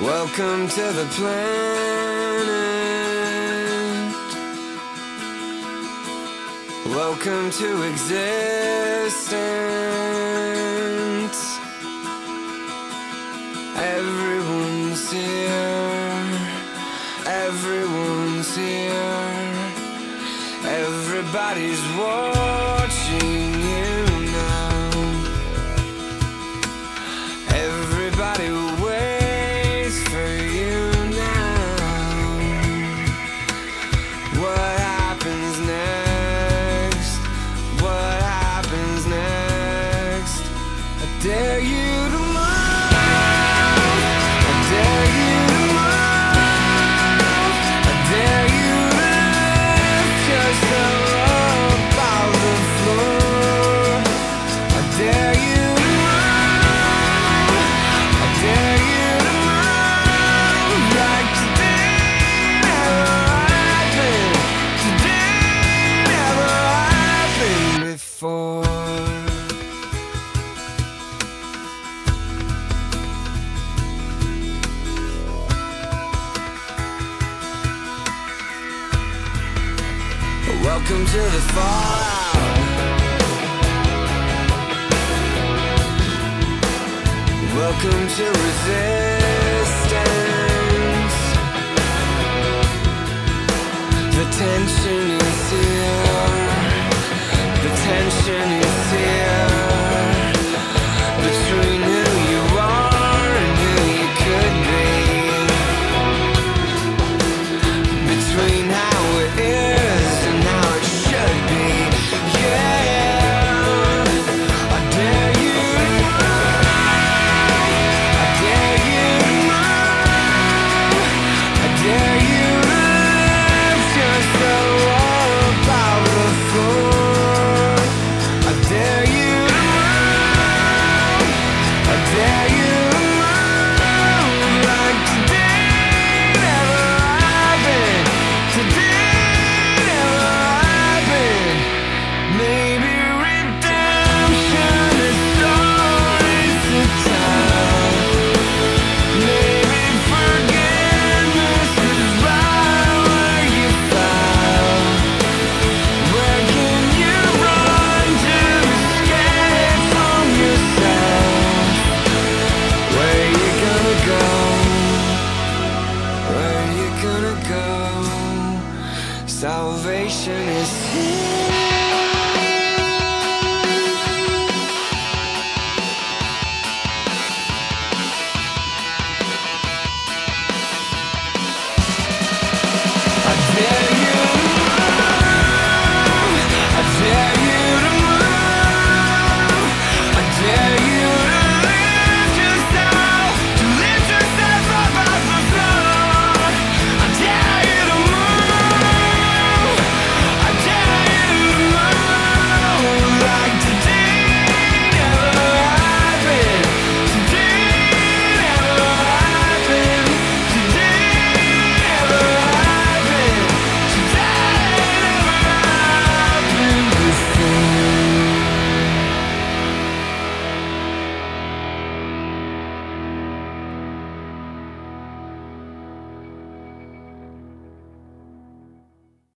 Welcome to the planet. Welcome to existence. Everyone's here. Everyone's here. Everybody's watching. dare you Welcome to the fallout. Welcome to resistance. The tension is here. The tension is Salvation is here.